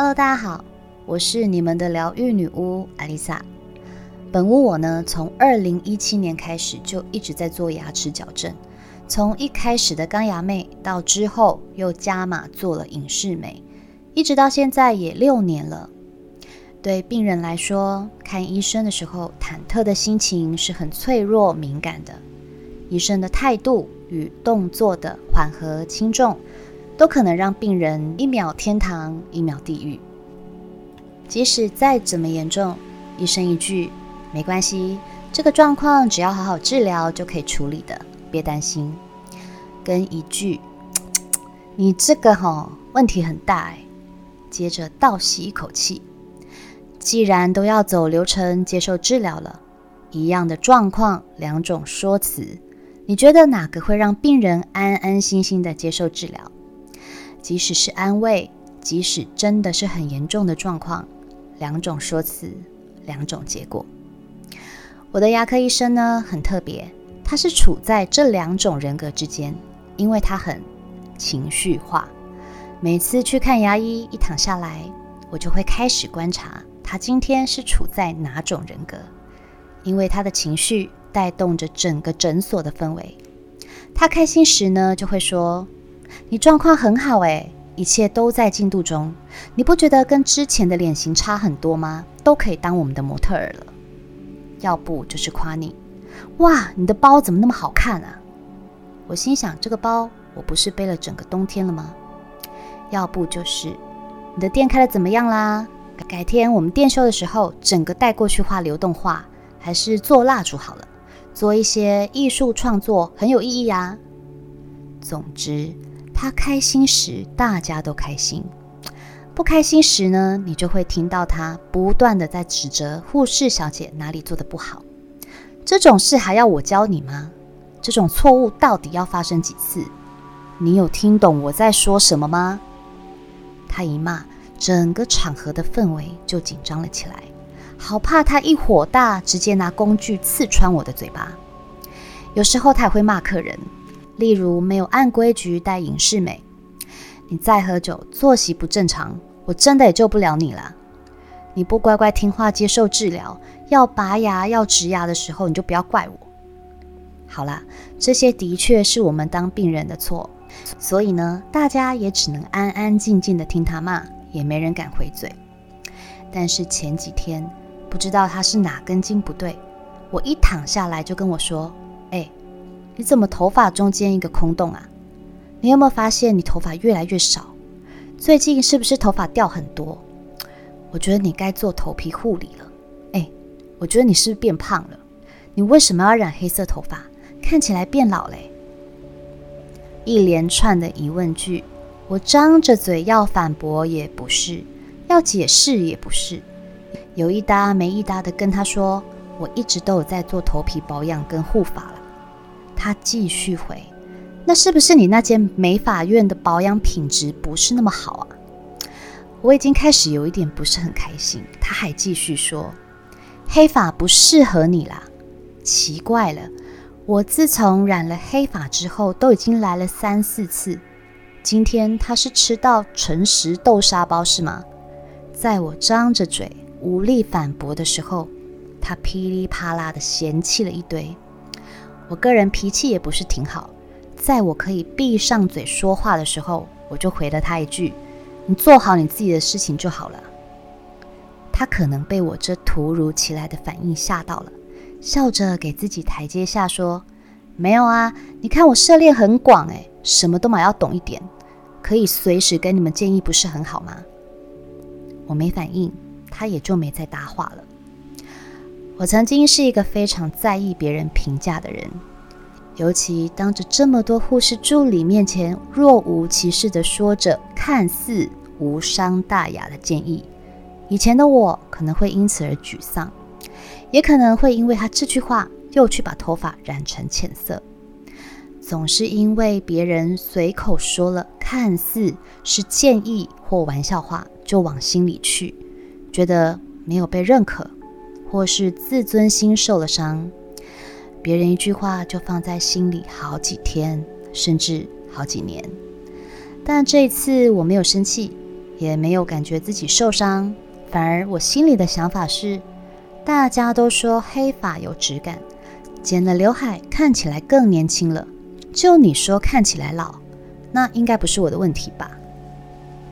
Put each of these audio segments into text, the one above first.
Hello，大家好，我是你们的疗愈女巫艾丽莎。本屋我呢，从二零一七年开始就一直在做牙齿矫正，从一开始的钢牙妹，到之后又加码做了影视美，一直到现在也六年了。对病人来说，看医生的时候，忐忑的心情是很脆弱敏感的。医生的态度与动作的缓和轻重，都可能让病人一秒天堂，一秒地狱。即使再怎么严重，医生一句“没关系，这个状况只要好好治疗就可以处理的，别担心”，跟一句“你这个哈问题很大哎”，接着倒吸一口气。既然都要走流程接受治疗了，一样的状况，两种说辞，你觉得哪个会让病人安安心心的接受治疗？即使是安慰，即使真的是很严重的状况，两种说辞，两种结果。我的牙科医生呢，很特别，他是处在这两种人格之间，因为他很情绪化。每次去看牙医，一躺下来，我就会开始观察。他今天是处在哪种人格？因为他的情绪带动着整个诊所的氛围。他开心时呢，就会说：“你状况很好诶，一切都在进度中。你不觉得跟之前的脸型差很多吗？都可以当我们的模特儿了。要不就是夸你：哇，你的包怎么那么好看啊？我心想：这个包我不是背了整个冬天了吗？要不就是你的店开的怎么样啦？改天我们店修的时候，整个带过去画流动画，还是做蜡烛好了，做一些艺术创作很有意义啊。总之，他开心时大家都开心，不开心时呢，你就会听到他不断的在指责护士小姐哪里做的不好。这种事还要我教你吗？这种错误到底要发生几次？你有听懂我在说什么吗？他一骂。整个场合的氛围就紧张了起来，好怕他一火大，直接拿工具刺穿我的嘴巴。有时候他也会骂客人，例如没有按规矩带影视美，你再喝酒，作息不正常，我真的也救不了你了。你不乖乖听话接受治疗，要拔牙要植牙的时候，你就不要怪我。好啦，这些的确是我们当病人的错，所以呢，大家也只能安安静静的听他骂。也没人敢回嘴，但是前几天不知道他是哪根筋不对，我一躺下来就跟我说：“，你怎么头发中间一个空洞啊？你有没有发现你头发越来越少？最近是不是头发掉很多？我觉得你该做头皮护理了。哎，我觉得你是不是变胖了？你为什么要染黑色头发？看起来变老嘞！”一连串的疑问句。我张着嘴要反驳也不是，要解释也不是，有一搭没一搭的跟他说，我一直都有在做头皮保养跟护发了。他继续回，那是不是你那间美发院的保养品质不是那么好啊？我已经开始有一点不是很开心。他还继续说，黑发不适合你啦。奇怪了，我自从染了黑发之后，都已经来了三四次。今天他是吃到诚实豆沙包是吗？在我张着嘴无力反驳的时候，他噼里啪啦的嫌弃了一堆。我个人脾气也不是挺好，在我可以闭上嘴说话的时候，我就回了他一句：“你做好你自己的事情就好了。”他可能被我这突如其来的反应吓到了，笑着给自己台阶下说：“没有啊，你看我涉猎很广诶，什么都嘛要懂一点。”可以随时给你们建议，不是很好吗？我没反应，他也就没再搭话了。我曾经是一个非常在意别人评价的人，尤其当着这么多护士助理面前，若无其事地说着看似无伤大雅的建议。以前的我可能会因此而沮丧，也可能会因为他这句话又去把头发染成浅色。总是因为别人随口说了。看似是建议或玩笑话，就往心里去，觉得没有被认可，或是自尊心受了伤，别人一句话就放在心里好几天，甚至好几年。但这一次我没有生气，也没有感觉自己受伤，反而我心里的想法是：大家都说黑发有质感，剪了刘海看起来更年轻了，就你说看起来老，那应该不是我的问题吧？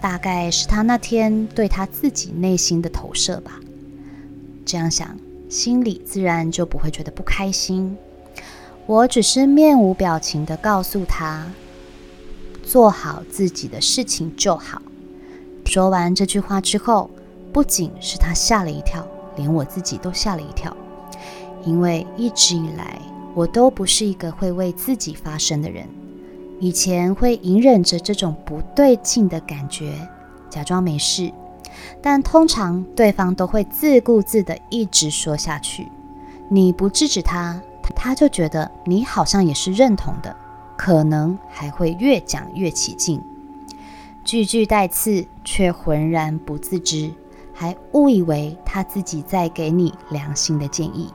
大概是他那天对他自己内心的投射吧。这样想，心里自然就不会觉得不开心。我只是面无表情的告诉他。做好自己的事情就好。说完这句话之后，不仅是他吓了一跳，连我自己都吓了一跳。因为一直以来，我都不是一个会为自己发声的人。以前会隐忍着这种不对劲的感觉，假装没事，但通常对方都会自顾自的一直说下去。你不制止他，他就觉得你好像也是认同的。可能还会越讲越起劲，句句带刺，却浑然不自知，还误以为他自己在给你良心的建议。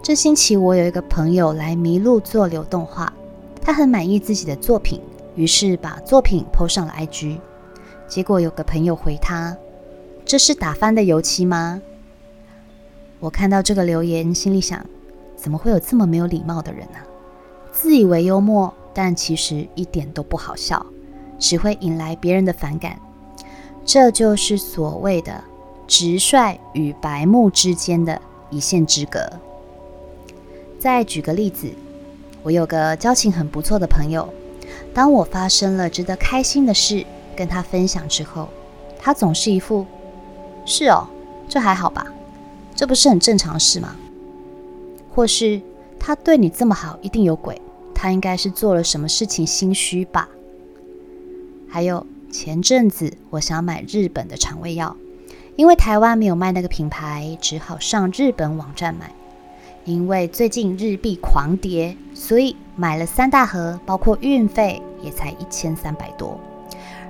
这星期我有一个朋友来迷路做流动画，他很满意自己的作品，于是把作品 PO 上了 IG。结果有个朋友回他：“这是打翻的油漆吗？”我看到这个留言，心里想：怎么会有这么没有礼貌的人呢？自以为幽默，但其实一点都不好笑，只会引来别人的反感。这就是所谓的直率与白目之间的一线之隔。再举个例子，我有个交情很不错的朋友，当我发生了值得开心的事跟他分享之后，他总是一副“是哦，这还好吧，这不是很正常事吗？”或是。他对你这么好，一定有鬼。他应该是做了什么事情心虚吧？还有前阵子我想买日本的肠胃药，因为台湾没有卖那个品牌，只好上日本网站买。因为最近日币狂跌，所以买了三大盒，包括运费也才一千三百多，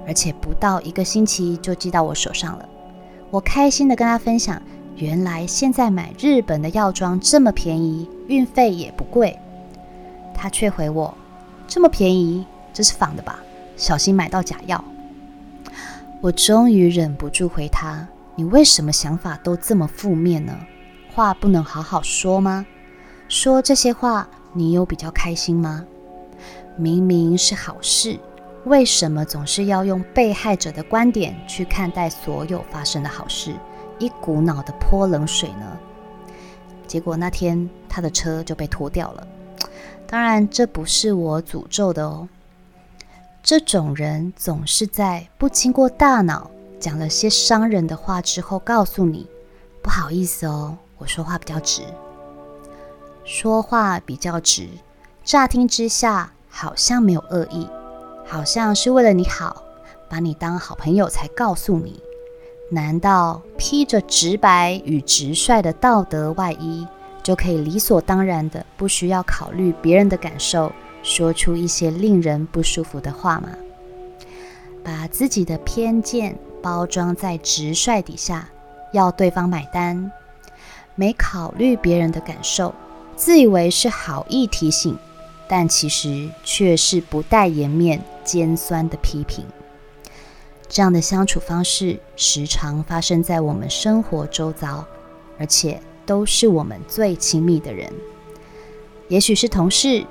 而且不到一个星期就寄到我手上了。我开心的跟他分享。原来现在买日本的药妆这么便宜，运费也不贵。他却回我：“这么便宜，这是仿的吧？小心买到假药。”我终于忍不住回他：“你为什么想法都这么负面呢？话不能好好说吗？说这些话，你有比较开心吗？明明是好事，为什么总是要用被害者的观点去看待所有发生的好事？”一股脑的泼冷水呢，结果那天他的车就被拖掉了。当然，这不是我诅咒的哦。这种人总是在不经过大脑讲了些伤人的话之后，告诉你不好意思哦，我说话比较直，说话比较直，乍听之下好像没有恶意，好像是为了你好，把你当好朋友才告诉你。难道披着直白与直率的道德外衣，就可以理所当然的不需要考虑别人的感受，说出一些令人不舒服的话吗？把自己的偏见包装在直率底下，要对方买单，没考虑别人的感受，自以为是好意提醒，但其实却是不带颜面、尖酸的批评。这样的相处方式时常发生在我们生活周遭，而且都是我们最亲密的人。也许是同事，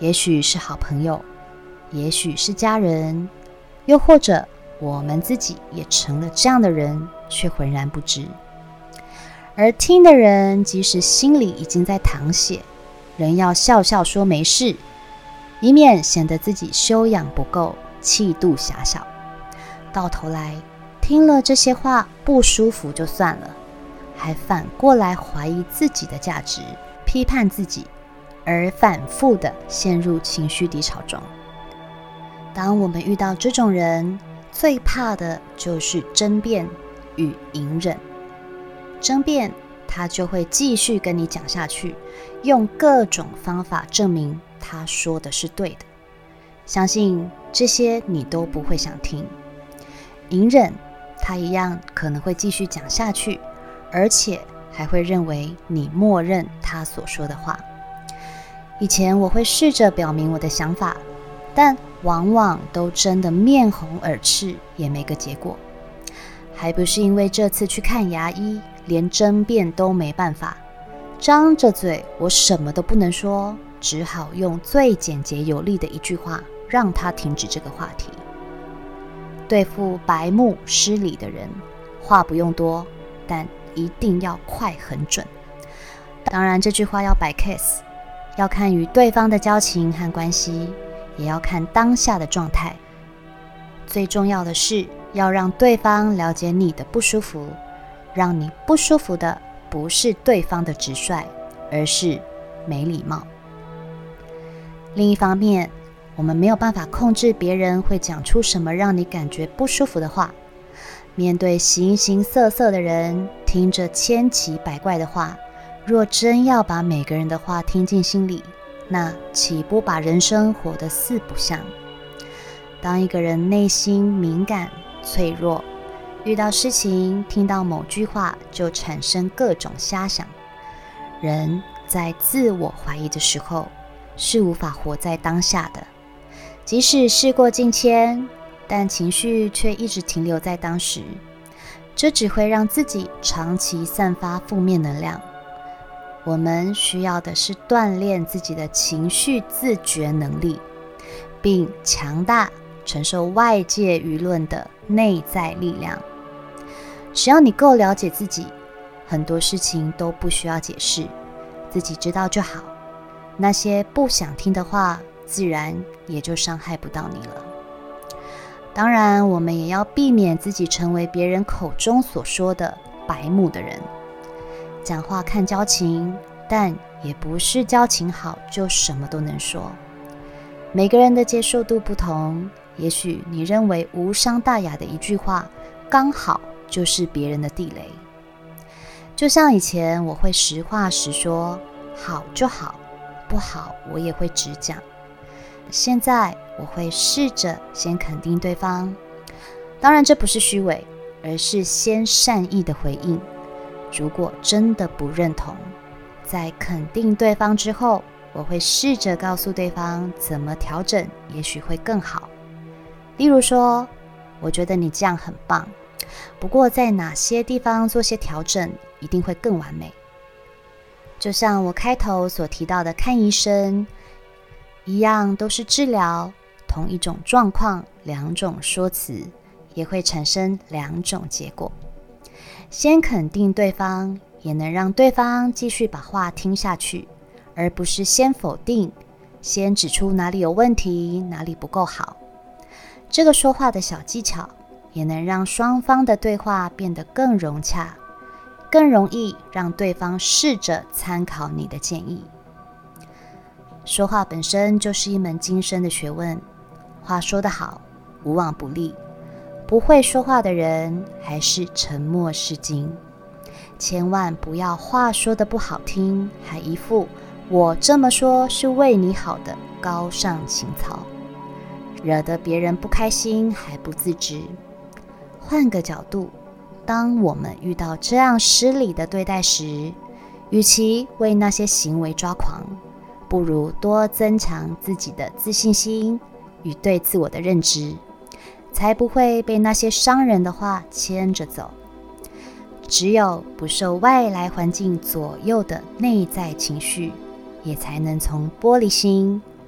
也许是好朋友，也许是家人，又或者我们自己也成了这样的人，却浑然不知。而听的人，即使心里已经在淌血，仍要笑笑说没事，以免显得自己修养不够，气度狭小。到头来，听了这些话不舒服就算了，还反过来怀疑自己的价值，批判自己，而反复的陷入情绪低潮中。当我们遇到这种人，最怕的就是争辩与隐忍。争辩，他就会继续跟你讲下去，用各种方法证明他说的是对的。相信这些你都不会想听。隐忍，他一样可能会继续讲下去，而且还会认为你默认他所说的话。以前我会试着表明我的想法，但往往都争得面红耳赤，也没个结果。还不是因为这次去看牙医，连争辩都没办法，张着嘴我什么都不能说，只好用最简洁有力的一句话让他停止这个话题。对付白目失礼的人，话不用多，但一定要快很准。当然，这句话要摆 case，要看与对方的交情和关系，也要看当下的状态。最重要的是。要让对方了解你的不舒服，让你不舒服的不是对方的直率，而是没礼貌。另一方面，我们没有办法控制别人会讲出什么让你感觉不舒服的话。面对形形色色的人，听着千奇百怪的话，若真要把每个人的话听进心里，那岂不把人生活得四不像？当一个人内心敏感，脆弱，遇到事情，听到某句话就产生各种瞎想。人在自我怀疑的时候，是无法活在当下的。即使事过境迁，但情绪却一直停留在当时，这只会让自己长期散发负面能量。我们需要的是锻炼自己的情绪自觉能力，并强大。承受外界舆论的内在力量，只要你够了解自己，很多事情都不需要解释，自己知道就好。那些不想听的话，自然也就伤害不到你了。当然，我们也要避免自己成为别人口中所说的白目的人。讲话看交情，但也不是交情好就什么都能说。每个人的接受度不同。也许你认为无伤大雅的一句话，刚好就是别人的地雷。就像以前我会实话实说，好就好，不好我也会直讲。现在我会试着先肯定对方，当然这不是虚伪，而是先善意的回应。如果真的不认同，在肯定对方之后，我会试着告诉对方怎么调整，也许会更好。例如说，我觉得你这样很棒，不过在哪些地方做些调整，一定会更完美。就像我开头所提到的，看医生一样，都是治疗同一种状况，两种说辞也会产生两种结果。先肯定对方，也能让对方继续把话听下去，而不是先否定，先指出哪里有问题，哪里不够好。这个说话的小技巧，也能让双方的对话变得更融洽，更容易让对方试着参考你的建议。说话本身就是一门精深的学问，话说得好，无往不利。不会说话的人，还是沉默是金。千万不要话说的不好听，还一副我这么说是为你好的高尚情操。惹得别人不开心还不自知。换个角度，当我们遇到这样失礼的对待时，与其为那些行为抓狂，不如多增强自己的自信心与对自我的认知，才不会被那些伤人的话牵着走。只有不受外来环境左右的内在情绪，也才能从玻璃心